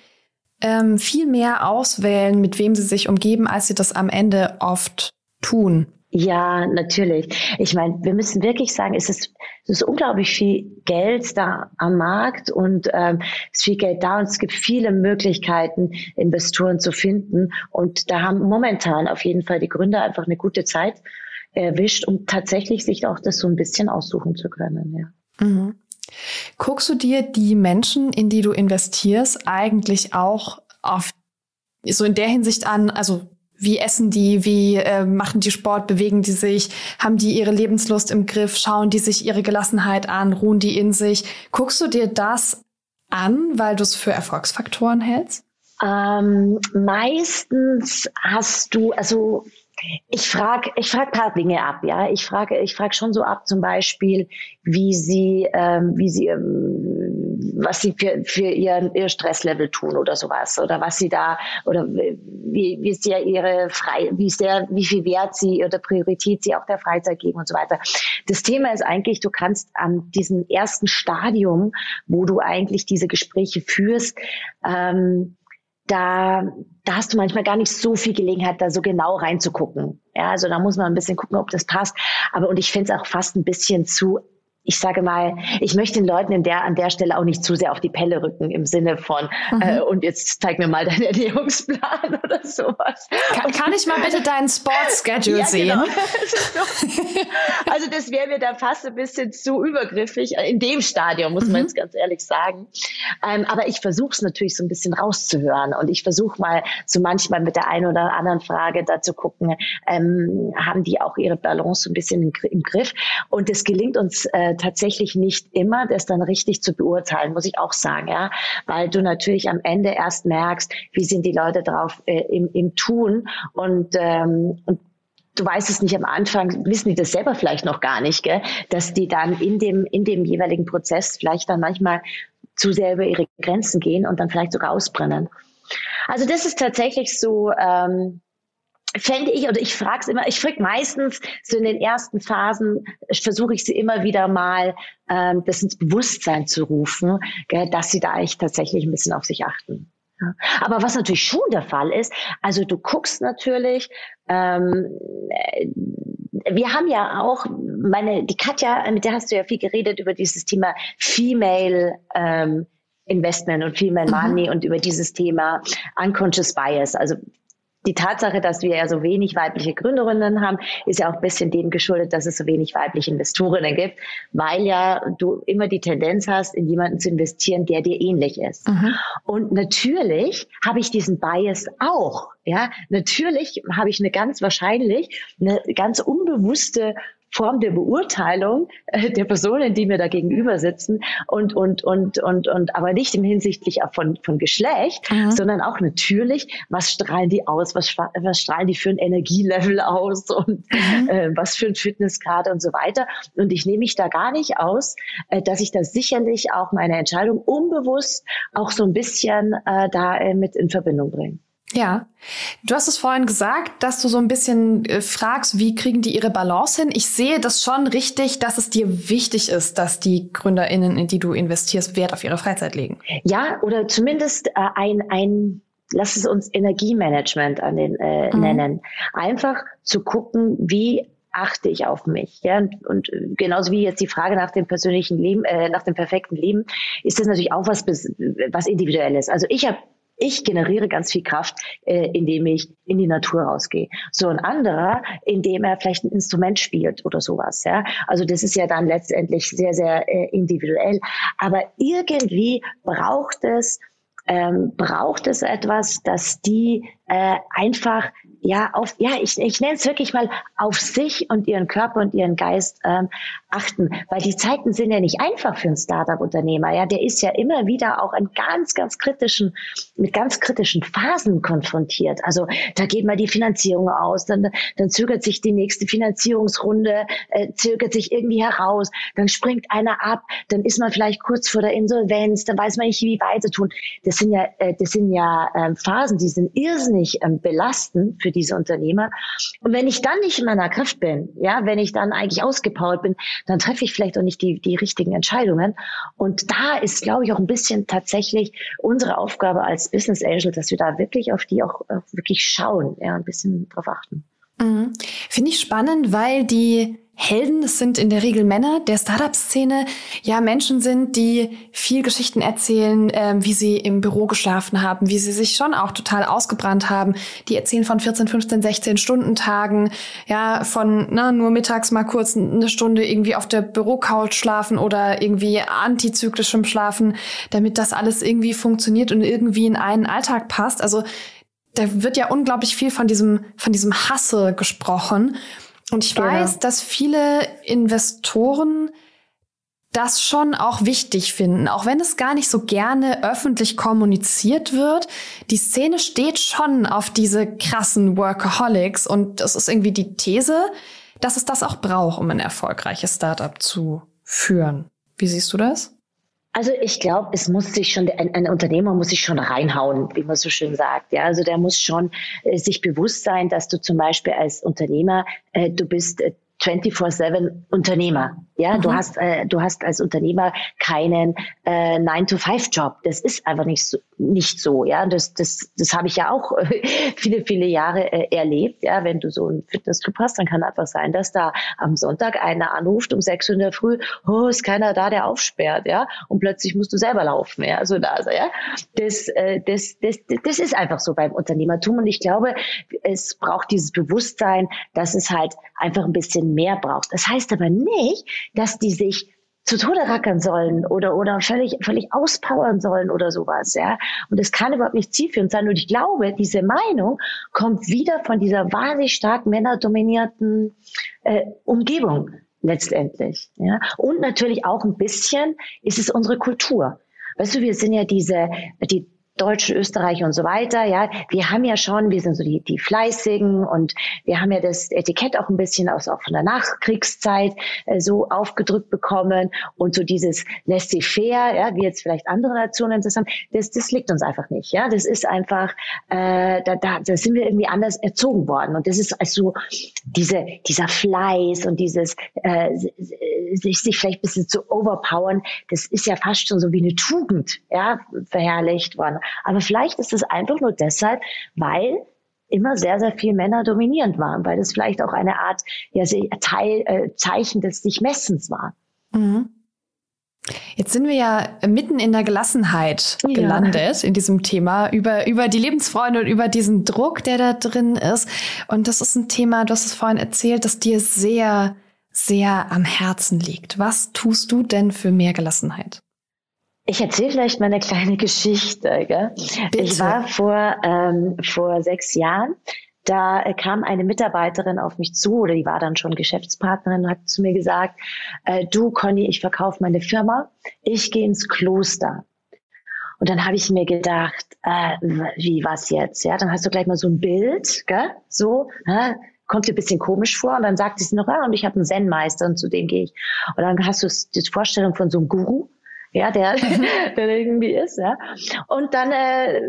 ähm, viel mehr auswählen, mit wem sie sich umgeben, als sie das am Ende oft tun. Ja, natürlich. Ich meine, wir müssen wirklich sagen, es ist, es ist unglaublich viel Geld da am Markt und ähm, es ist viel Geld da und es gibt viele Möglichkeiten, Investoren zu finden. Und da haben momentan auf jeden Fall die Gründer einfach eine gute Zeit erwischt, um tatsächlich sich auch das so ein bisschen aussuchen zu können. Ja. Mhm. Guckst du dir die Menschen, in die du investierst, eigentlich auch auf so in der Hinsicht an, also wie essen die? Wie äh, machen die Sport? Bewegen die sich? Haben die ihre Lebenslust im Griff? Schauen die sich ihre Gelassenheit an? Ruhen die in sich? Guckst du dir das an, weil du es für Erfolgsfaktoren hältst? Ähm, meistens hast du, also Ich frage ich frag paar Dinge ab, ja. Ich frage ich frag schon so ab, zum Beispiel, wie sie, ähm, wie sie, ähm, was sie für, für ihren, ihr Stresslevel tun oder sowas. Oder was sie da, oder wie, wie sehr ihre frei, wie sehr, wie viel Wert sie oder Priorität sie auch der Freizeit geben und so weiter. Das Thema ist eigentlich, du kannst an diesem ersten Stadium, wo du eigentlich diese Gespräche führst, ähm, da, da hast du manchmal gar nicht so viel Gelegenheit, da so genau reinzugucken. Ja, also da muss man ein bisschen gucken, ob das passt. Aber und ich finde es auch fast ein bisschen zu ich sage mal, ich möchte den Leuten in der, an der Stelle auch nicht zu sehr auf die Pelle rücken im Sinne von, mhm. äh, und jetzt zeig mir mal deinen Ernährungsplan oder sowas. Kann, kann ich mal bitte deinen Sports-Schedule ja, sehen? Genau. also das wäre mir da fast ein bisschen zu übergriffig, in dem Stadium, muss man mhm. jetzt ganz ehrlich sagen. Ähm, aber ich versuche es natürlich so ein bisschen rauszuhören und ich versuche mal so manchmal mit der einen oder anderen Frage da zu gucken, ähm, haben die auch ihre Balance so ein bisschen im, im Griff? Und es gelingt uns äh, tatsächlich nicht immer, das dann richtig zu beurteilen, muss ich auch sagen, ja, weil du natürlich am Ende erst merkst, wie sind die Leute drauf äh, im, im Tun und, ähm, und du weißt es nicht am Anfang, wissen die das selber vielleicht noch gar nicht, gell? dass die dann in dem, in dem jeweiligen Prozess vielleicht dann manchmal zu sehr über ihre Grenzen gehen und dann vielleicht sogar ausbrennen. Also das ist tatsächlich so, ähm, fände ich, oder ich frage es immer, ich frage meistens so in den ersten Phasen, versuche ich sie immer wieder mal, ähm, das ins Bewusstsein zu rufen, gell, dass sie da eigentlich tatsächlich ein bisschen auf sich achten. Ja. Aber was natürlich schon der Fall ist, also du guckst natürlich, ähm, äh, wir haben ja auch, meine, die Katja, mit der hast du ja viel geredet über dieses Thema Female ähm, Investment und Female mhm. Money und über dieses Thema Unconscious Bias. Also die Tatsache, dass wir ja so wenig weibliche Gründerinnen haben, ist ja auch ein bisschen dem geschuldet, dass es so wenig weibliche Investorinnen gibt, weil ja du immer die Tendenz hast, in jemanden zu investieren, der dir ähnlich ist. Mhm. Und natürlich habe ich diesen Bias auch. Ja, natürlich habe ich eine ganz wahrscheinlich eine ganz unbewusste Form der Beurteilung äh, der Personen, die mir da gegenüber sitzen und, und, und, und, und, aber nicht im hinsichtlich von, von Geschlecht, mhm. sondern auch natürlich, was strahlen die aus, was, was strahlen die für ein Energielevel aus und mhm. äh, was für ein Fitnessgrad und so weiter. Und ich nehme mich da gar nicht aus, äh, dass ich da sicherlich auch meine Entscheidung unbewusst auch so ein bisschen äh, da äh, mit in Verbindung bringe. Ja, du hast es vorhin gesagt, dass du so ein bisschen äh, fragst, wie kriegen die ihre Balance hin? Ich sehe das schon richtig, dass es dir wichtig ist, dass die GründerInnen, in die du investierst, Wert auf ihre Freizeit legen. Ja, oder zumindest äh, ein, ein, lass es uns Energiemanagement an den, äh, mhm. nennen. Einfach zu gucken, wie achte ich auf mich. Ja? Und, und genauso wie jetzt die Frage nach dem persönlichen Leben, äh, nach dem perfekten Leben, ist das natürlich auch was, was Individuelles. Also ich habe ich generiere ganz viel Kraft, äh, indem ich in die Natur rausgehe. So ein anderer, indem er vielleicht ein Instrument spielt oder sowas. Ja, also das ist ja dann letztendlich sehr, sehr äh, individuell. Aber irgendwie braucht es ähm, braucht es etwas, dass die äh, einfach ja auf ja ich, ich nenne es wirklich mal auf sich und ihren Körper und ihren Geist ähm, achten, weil die Zeiten sind ja nicht einfach für einen Startup-Unternehmer. Ja, der ist ja immer wieder auch an ganz ganz kritischen mit ganz kritischen Phasen konfrontiert. Also da geht mal die Finanzierung aus, dann dann zögert sich die nächste Finanzierungsrunde, äh, zögert sich irgendwie heraus, dann springt einer ab, dann ist man vielleicht kurz vor der Insolvenz, dann weiß man nicht, wie weiter tun. Das sind ja äh, das sind ja äh, Phasen, die sind irrsinnig ähm, belastend für diese Unternehmer. Und wenn ich dann nicht in meiner Kraft bin, ja, wenn ich dann eigentlich ausgepowert bin, dann treffe ich vielleicht auch nicht die, die richtigen Entscheidungen. Und da ist, glaube ich, auch ein bisschen tatsächlich unsere Aufgabe als Business Angel, dass wir da wirklich auf die auch, auch wirklich schauen, ja, ein bisschen drauf achten. Mhm. Finde ich spannend, weil die Helden, das sind in der Regel Männer der Startup-Szene, ja Menschen sind, die viel Geschichten erzählen, ähm, wie sie im Büro geschlafen haben, wie sie sich schon auch total ausgebrannt haben. Die erzählen von 14, 15, 16 Stunden Tagen, ja von na, nur mittags mal kurz eine Stunde irgendwie auf der Bürocouch schlafen oder irgendwie antizyklischem Schlafen, damit das alles irgendwie funktioniert und irgendwie in einen Alltag passt. Also da wird ja unglaublich viel von diesem von diesem Hasse gesprochen. Und ich genau. weiß, dass viele Investoren das schon auch wichtig finden, auch wenn es gar nicht so gerne öffentlich kommuniziert wird. Die Szene steht schon auf diese krassen Workaholics und das ist irgendwie die These, dass es das auch braucht, um ein erfolgreiches Startup zu führen. Wie siehst du das? Also ich glaube, es muss sich schon, ein, ein, Unternehmer muss sich schon reinhauen, wie man so schön sagt. Ja, also der muss schon äh, sich bewusst sein, dass du zum Beispiel als Unternehmer, äh, du bist äh, 24/7 Unternehmer. Ja, mhm. du hast äh, du hast als Unternehmer keinen äh, 9-to-5-Job. Das ist einfach nicht so, nicht so. Ja, das das das habe ich ja auch viele viele Jahre äh, erlebt. Ja, wenn du so einen Fitnessclub hast, dann kann einfach sein, dass da am Sonntag einer anruft um 6 Uhr in der Früh, oh, ist keiner da, der aufsperrt, ja, und plötzlich musst du selber laufen, ja, so da, ja. Das äh, das das das ist einfach so beim Unternehmertum und ich glaube, es braucht dieses Bewusstsein, dass es halt einfach ein bisschen mehr braucht. Das heißt aber nicht, dass die sich zu Tode rackern sollen oder, oder völlig, völlig auspowern sollen oder sowas, ja. Und das kann überhaupt nicht zielführend sein. Und ich glaube, diese Meinung kommt wieder von dieser wahnsinnig stark männerdominierten äh, Umgebung letztendlich, ja. Und natürlich auch ein bisschen ist es unsere Kultur. Weißt du, wir sind ja diese, die Deutsche, Österreich und so weiter, ja, wir haben ja schon, wir sind so die, die Fleißigen und wir haben ja das Etikett auch ein bisschen aus, auch von der Nachkriegszeit äh, so aufgedrückt bekommen und so dieses laissez-faire, ja, wie jetzt vielleicht andere Nationen das haben, das, das liegt uns einfach nicht, ja, das ist einfach, äh, da, da, da sind wir irgendwie anders erzogen worden und das ist also diese, dieser Fleiß und dieses, äh, sich, sich vielleicht ein bisschen zu overpowern, das ist ja fast schon so wie eine Tugend, ja, verherrlicht worden. Aber vielleicht ist es einfach nur deshalb, weil immer sehr, sehr viel Männer dominierend waren, weil das vielleicht auch eine Art ja, Teil, äh, Zeichen des sich Messens war. Mhm. Jetzt sind wir ja mitten in der Gelassenheit ja. gelandet in diesem Thema über, über die Lebensfreunde und über diesen Druck, der da drin ist. Und das ist ein Thema, du hast es vorhin erzählt, das dir sehr, sehr am Herzen liegt. Was tust du denn für mehr Gelassenheit? Ich erzähle vielleicht mal eine kleine Geschichte. Gell? Ich war vor, ähm, vor sechs Jahren, da kam eine Mitarbeiterin auf mich zu, oder die war dann schon Geschäftspartnerin, und hat zu mir gesagt, äh, du Conny, ich verkaufe meine Firma, ich gehe ins Kloster. Und dann habe ich mir gedacht, äh, wie was jetzt? Ja, dann hast du gleich mal so ein Bild, gell? so, hä? kommt dir ein bisschen komisch vor. Und dann sagt sie noch, ah, und ich habe einen Zen-Meister und zu dem gehe ich. Und dann hast du die Vorstellung von so einem Guru, ja, der, der irgendwie ist, ja. Und dann äh,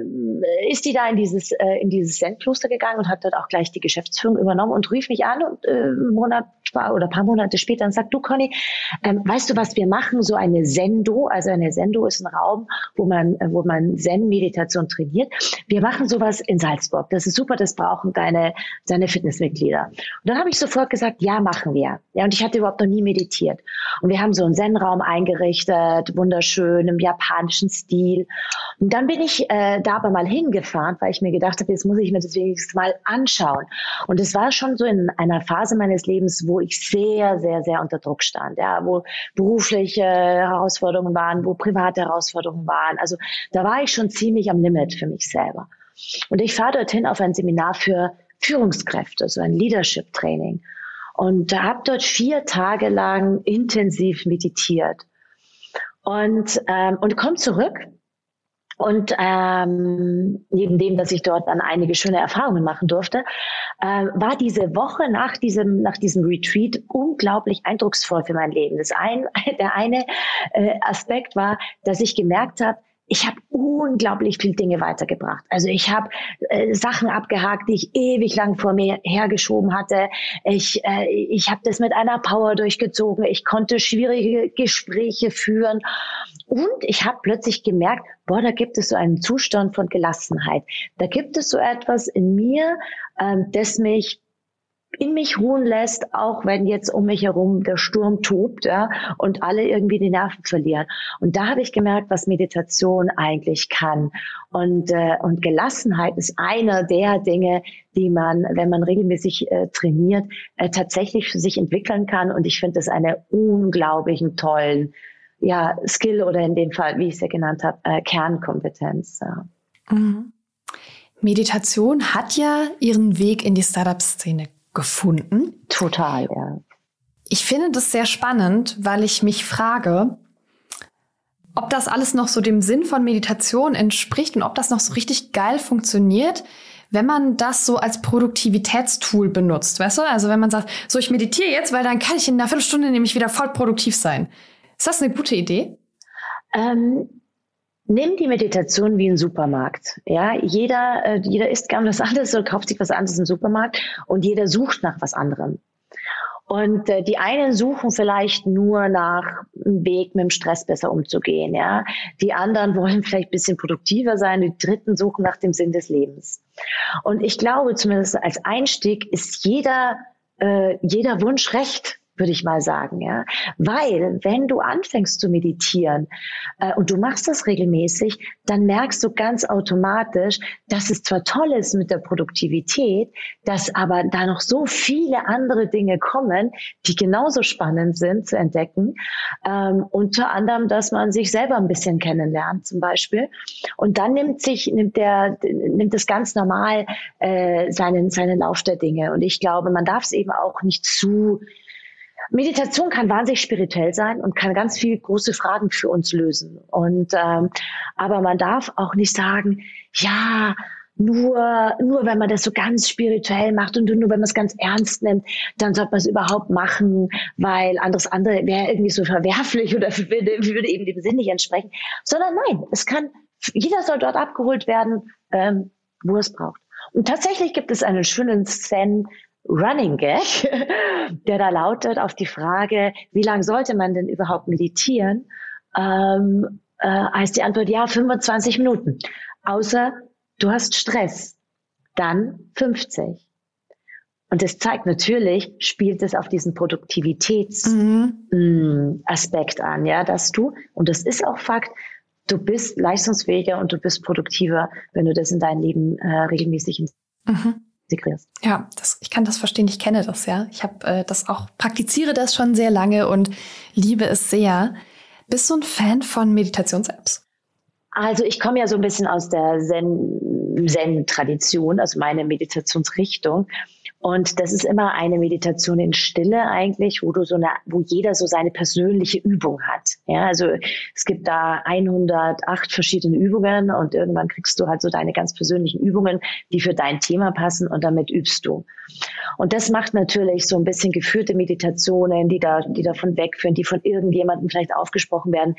ist die da in dieses äh, in dieses Zen-Kloster gegangen und hat dort auch gleich die Geschäftsführung übernommen und rief mich an und äh, Monat oder paar Monate später und sagt, du Conny, ähm, weißt du, was wir machen? So eine Sendo, also eine Sendo ist ein Raum, wo man wo man Zen-Meditation trainiert. Wir machen sowas in Salzburg. Das ist super, das brauchen deine deine Fitnessmitglieder. Und dann habe ich sofort gesagt, ja, machen wir. Ja, und ich hatte überhaupt noch nie meditiert. Und wir haben so einen Zen-Raum eingerichtet, wunderbar wunderschön im japanischen Stil. Und dann bin ich äh, da aber mal hingefahren, weil ich mir gedacht habe, jetzt muss ich mir das wenigstens mal anschauen. Und es war schon so in einer Phase meines Lebens, wo ich sehr, sehr, sehr unter Druck stand, ja, wo berufliche Herausforderungen waren, wo private Herausforderungen waren. Also da war ich schon ziemlich am Limit für mich selber. Und ich fahre dorthin auf ein Seminar für Führungskräfte, so ein Leadership Training. Und habe dort vier Tage lang intensiv meditiert und, ähm, und kommt zurück. Und ähm, neben dem, dass ich dort dann einige schöne Erfahrungen machen durfte, äh, war diese Woche nach diesem, nach diesem Retreat unglaublich eindrucksvoll für mein Leben. Das ein, der eine äh, Aspekt war, dass ich gemerkt habe, ich habe unglaublich viel Dinge weitergebracht. Also ich habe äh, Sachen abgehakt, die ich ewig lang vor mir hergeschoben hatte. Ich, äh, ich habe das mit einer Power durchgezogen. Ich konnte schwierige Gespräche führen. Und ich habe plötzlich gemerkt, boah, da gibt es so einen Zustand von Gelassenheit. Da gibt es so etwas in mir, ähm, das mich in mich ruhen lässt, auch wenn jetzt um mich herum der Sturm tobt ja, und alle irgendwie die Nerven verlieren. Und da habe ich gemerkt, was Meditation eigentlich kann. Und, äh, und Gelassenheit ist einer der Dinge, die man, wenn man regelmäßig äh, trainiert, äh, tatsächlich für sich entwickeln kann. Und ich finde das eine unglaublichen tollen ja, Skill oder in dem Fall, wie ich es ja genannt habe, äh, Kernkompetenz. Ja. Mhm. Meditation hat ja ihren Weg in die Startup-Szene gefunden. Total, ja. Ich finde das sehr spannend, weil ich mich frage, ob das alles noch so dem Sinn von Meditation entspricht und ob das noch so richtig geil funktioniert, wenn man das so als Produktivitätstool benutzt, weißt du? Also wenn man sagt, so ich meditiere jetzt, weil dann kann ich in einer Viertelstunde nämlich wieder voll produktiv sein. Ist das eine gute Idee? Ähm, nimm die Meditation wie ein Supermarkt. Ja, jeder, äh, jeder isst gern was anderes oder kauft sich was anderes im Supermarkt und jeder sucht nach was anderem. Und äh, die einen suchen vielleicht nur nach einem Weg, mit dem Stress besser umzugehen. Ja, die anderen wollen vielleicht ein bisschen produktiver sein. Die Dritten suchen nach dem Sinn des Lebens. Und ich glaube, zumindest als Einstieg ist jeder äh, jeder Wunsch recht würde ich mal sagen, ja. Weil, wenn du anfängst zu meditieren äh, und du machst das regelmäßig, dann merkst du ganz automatisch, dass es zwar toll ist mit der Produktivität, dass aber da noch so viele andere Dinge kommen, die genauso spannend sind zu entdecken. Ähm, unter anderem, dass man sich selber ein bisschen kennenlernt, zum Beispiel. Und dann nimmt sich, nimmt der, nimmt es ganz normal äh, seinen, seinen Lauf der Dinge. Und ich glaube, man darf es eben auch nicht zu Meditation kann wahnsinnig spirituell sein und kann ganz viele große Fragen für uns lösen. Und ähm, aber man darf auch nicht sagen, ja, nur, nur wenn man das so ganz spirituell macht und nur wenn man es ganz ernst nimmt, dann sollte man es überhaupt machen, weil anderes andere wäre irgendwie so verwerflich oder würde, würde eben dem Sinn nicht entsprechen. Sondern nein, es kann, jeder soll dort abgeholt werden, ähm, wo es braucht. Und tatsächlich gibt es einen schönen Zen Running Gag, der da lautet auf die Frage, wie lange sollte man denn überhaupt meditieren, ähm, äh, heißt die Antwort ja 25 Minuten. Außer du hast Stress, dann 50. Und das zeigt natürlich, spielt es auf diesen Produktivitätsaspekt mhm. Mm, an, ja, dass du, und das ist auch Fakt, du bist leistungsfähiger und du bist produktiver, wenn du das in dein Leben äh, regelmäßig mhm integrierst. Ja, das, ich kann das verstehen. Ich kenne das ja. Ich habe äh, das auch praktiziere das schon sehr lange und liebe es sehr. Bist du ein Fan von Meditations-Apps? Also ich komme ja so ein bisschen aus der Zen-Tradition, Zen also meine Meditationsrichtung. Und das ist immer eine Meditation in Stille eigentlich, wo du so eine, wo jeder so seine persönliche Übung hat. Ja, also es gibt da 108 verschiedene Übungen und irgendwann kriegst du halt so deine ganz persönlichen Übungen, die für dein Thema passen und damit übst du. Und das macht natürlich so ein bisschen geführte Meditationen, die da, die davon wegführen, die von irgendjemandem vielleicht aufgesprochen werden,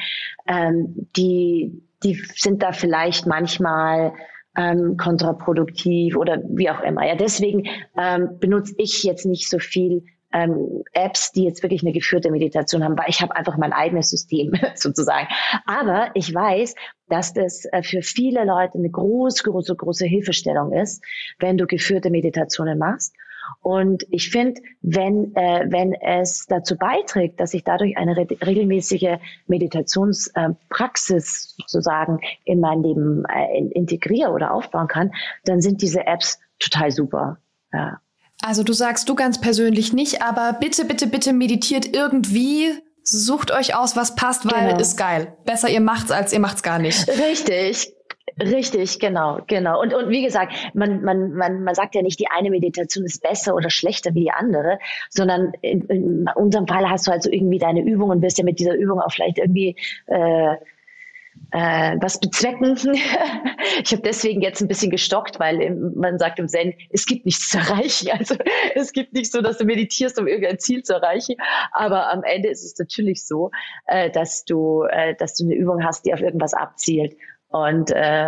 ähm, die, die sind da vielleicht manchmal ähm, kontraproduktiv oder wie auch immer. Ja, deswegen ähm, benutze ich jetzt nicht so viel ähm, Apps, die jetzt wirklich eine geführte Meditation haben, weil ich habe einfach mein eigenes System sozusagen. Aber ich weiß, dass das äh, für viele Leute eine große, große, große Hilfestellung ist, wenn du geführte Meditationen machst. Und ich finde, wenn, äh, wenn es dazu beiträgt, dass ich dadurch eine re regelmäßige Meditationspraxis äh, sozusagen in mein Leben äh, integriere oder aufbauen kann, dann sind diese Apps total super. Ja. Also du sagst du ganz persönlich nicht, aber bitte, bitte, bitte meditiert irgendwie. Sucht euch aus, was passt, weil genau. ist geil. Besser ihr macht's, als ihr macht's gar nicht. Richtig, Richtig, genau, genau. Und, und wie gesagt, man, man, man, man sagt ja nicht, die eine Meditation ist besser oder schlechter wie die andere, sondern in, in unserem Fall hast du halt so irgendwie deine Übung und wirst ja mit dieser Übung auch vielleicht irgendwie äh, äh, was bezwecken. ich habe deswegen jetzt ein bisschen gestockt, weil man sagt im Zen, es gibt nichts zu erreichen. Also es gibt nicht so, dass du meditierst, um irgendein Ziel zu erreichen. Aber am Ende ist es natürlich so, äh, dass du, äh, dass du eine Übung hast, die auf irgendwas abzielt. Und, äh,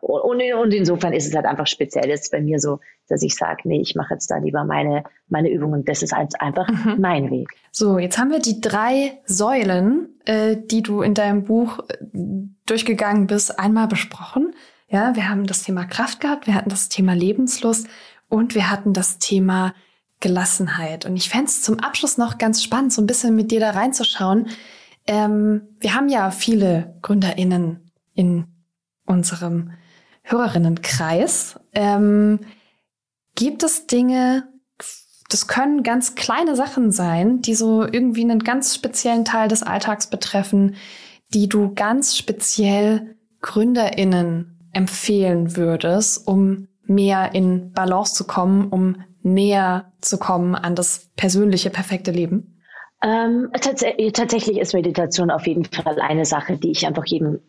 und, und insofern ist es halt einfach speziell jetzt bei mir so, dass ich sage, nee, ich mache jetzt da lieber meine, meine Übungen. Das ist halt einfach mhm. mein Weg. So, jetzt haben wir die drei Säulen, äh, die du in deinem Buch äh, durchgegangen bist, einmal besprochen. Ja, wir haben das Thema Kraft gehabt, wir hatten das Thema Lebenslust und wir hatten das Thema Gelassenheit. Und ich fände es zum Abschluss noch ganz spannend, so ein bisschen mit dir da reinzuschauen. Ähm, wir haben ja viele GründerInnen in unserem Hörerinnenkreis. Ähm, gibt es Dinge, das können ganz kleine Sachen sein, die so irgendwie einen ganz speziellen Teil des Alltags betreffen, die du ganz speziell GründerInnen empfehlen würdest, um mehr in Balance zu kommen, um näher zu kommen an das persönliche, perfekte Leben? Ähm, tats tatsächlich ist Meditation auf jeden Fall eine Sache, die ich einfach jedem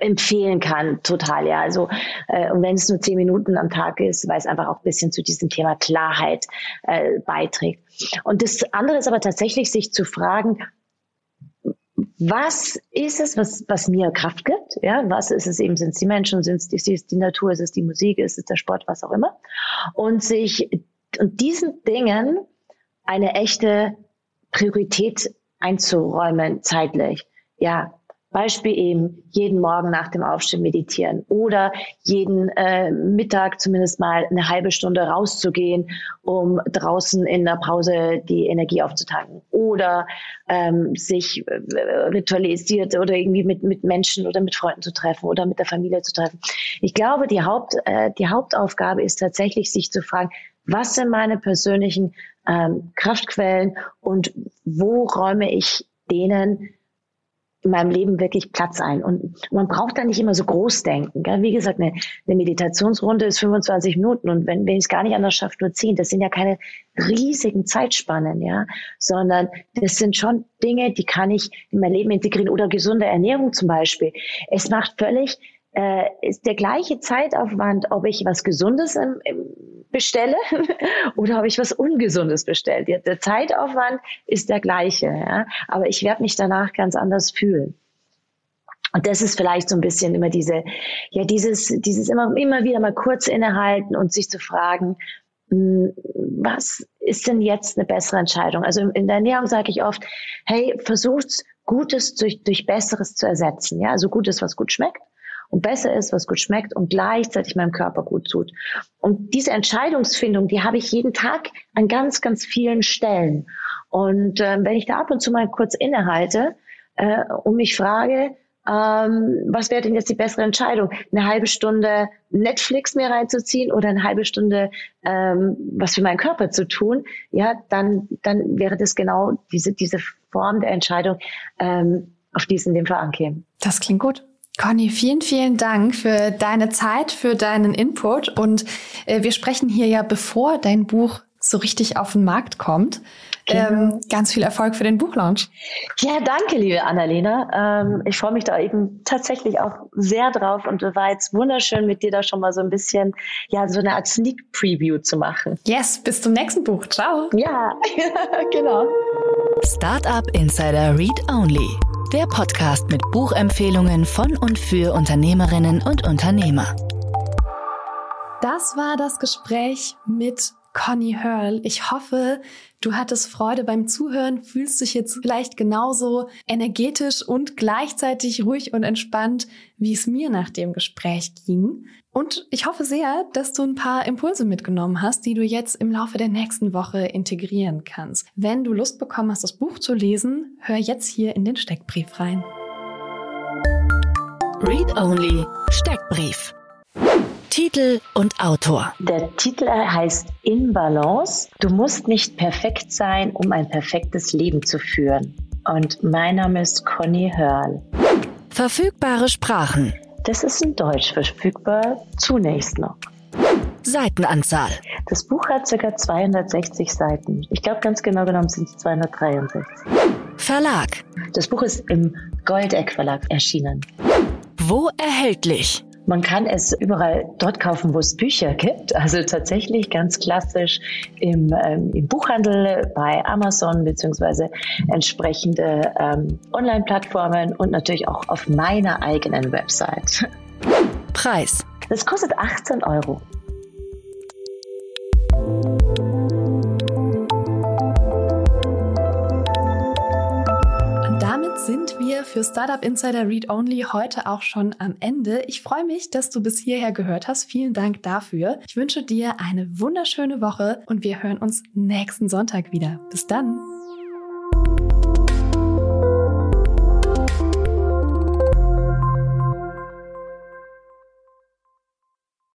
empfehlen kann, total, ja. Also, äh, und wenn es nur zehn Minuten am Tag ist, weil es einfach auch ein bisschen zu diesem Thema Klarheit äh, beiträgt. Und das andere ist aber tatsächlich, sich zu fragen, was ist es, was, was mir Kraft gibt? Ja, was ist es eben? Sind es die Menschen? Sind es die, die Natur? Ist es die Musik? Ist es der Sport? Was auch immer? Und sich, und diesen Dingen eine echte Priorität einzuräumen zeitlich. Ja, Beispiel eben jeden Morgen nach dem Aufstehen meditieren oder jeden äh, Mittag zumindest mal eine halbe Stunde rauszugehen, um draußen in der Pause die Energie aufzutanken oder ähm, sich äh, ritualisiert oder irgendwie mit, mit Menschen oder mit Freunden zu treffen oder mit der Familie zu treffen. Ich glaube, die, Haupt, äh, die Hauptaufgabe ist tatsächlich, sich zu fragen, was sind meine persönlichen ähm, Kraftquellen und wo räume ich denen in meinem Leben wirklich Platz ein. Und man braucht da nicht immer so groß denken. Gell? Wie gesagt, eine, eine Meditationsrunde ist 25 Minuten und wenn, wenn ich es gar nicht anders schaffe, nur 10. Das sind ja keine riesigen Zeitspannen, ja, sondern das sind schon Dinge, die kann ich in mein Leben integrieren oder gesunde Ernährung zum Beispiel. Es macht völlig äh, ist der gleiche Zeitaufwand, ob ich was Gesundes im, im bestelle oder ob ich was Ungesundes bestellt. Der, der Zeitaufwand ist der gleiche, ja? aber ich werde mich danach ganz anders fühlen. Und das ist vielleicht so ein bisschen immer diese, ja, dieses, dieses immer, immer wieder mal kurz innehalten und sich zu fragen, hm, was ist denn jetzt eine bessere Entscheidung? Also in der Ernährung sage ich oft, hey, versucht Gutes durch, durch Besseres zu ersetzen. Ja, also Gutes, was gut schmeckt und besser ist, was gut schmeckt und gleichzeitig meinem Körper gut tut. Und diese Entscheidungsfindung, die habe ich jeden Tag an ganz, ganz vielen Stellen. Und äh, wenn ich da ab und zu mal kurz innehalte äh, und mich frage, ähm, was wäre denn jetzt die bessere Entscheidung? Eine halbe Stunde Netflix mir reinzuziehen oder eine halbe Stunde ähm, was für meinen Körper zu tun? Ja, dann, dann wäre das genau diese, diese Form der Entscheidung, ähm, auf die es in dem Fall ankäme. Das klingt gut. Conny, vielen, vielen Dank für deine Zeit, für deinen Input. Und äh, wir sprechen hier ja, bevor dein Buch so richtig auf den Markt kommt. Genau. Ähm, ganz viel Erfolg für den Buchlaunch. Ja, danke, liebe Annalena. Ähm, ich freue mich da eben tatsächlich auch sehr drauf und war jetzt wunderschön, mit dir da schon mal so ein bisschen, ja, so eine Art Sneak Preview zu machen. Yes, bis zum nächsten Buch. Ciao. Ja, genau. Startup Insider Read Only der Podcast mit Buchempfehlungen von und für Unternehmerinnen und Unternehmer. Das war das Gespräch mit Conny Hörl. Ich hoffe, du hattest Freude beim Zuhören, fühlst dich jetzt vielleicht genauso energetisch und gleichzeitig ruhig und entspannt, wie es mir nach dem Gespräch ging. Und ich hoffe sehr, dass du ein paar Impulse mitgenommen hast, die du jetzt im Laufe der nächsten Woche integrieren kannst. Wenn du Lust bekommen hast, das Buch zu lesen, hör jetzt hier in den Steckbrief rein. Read Only Steckbrief. Titel und Autor. Der Titel heißt In Balance. Du musst nicht perfekt sein, um ein perfektes Leben zu führen. Und mein Name ist Conny Hörl. Verfügbare Sprachen. Das ist in Deutsch verfügbar, zunächst noch. Seitenanzahl. Das Buch hat ca. 260 Seiten. Ich glaube, ganz genau genommen sind es 263. Verlag. Das Buch ist im Goldeck Verlag erschienen. Wo erhältlich? Man kann es überall dort kaufen, wo es Bücher gibt. Also tatsächlich ganz klassisch im, ähm, im Buchhandel, bei Amazon beziehungsweise entsprechende ähm, Online-Plattformen und natürlich auch auf meiner eigenen Website. Preis. Das kostet 18 Euro. Für Startup Insider Read Only heute auch schon am Ende. Ich freue mich, dass du bis hierher gehört hast. Vielen Dank dafür. Ich wünsche dir eine wunderschöne Woche und wir hören uns nächsten Sonntag wieder. Bis dann.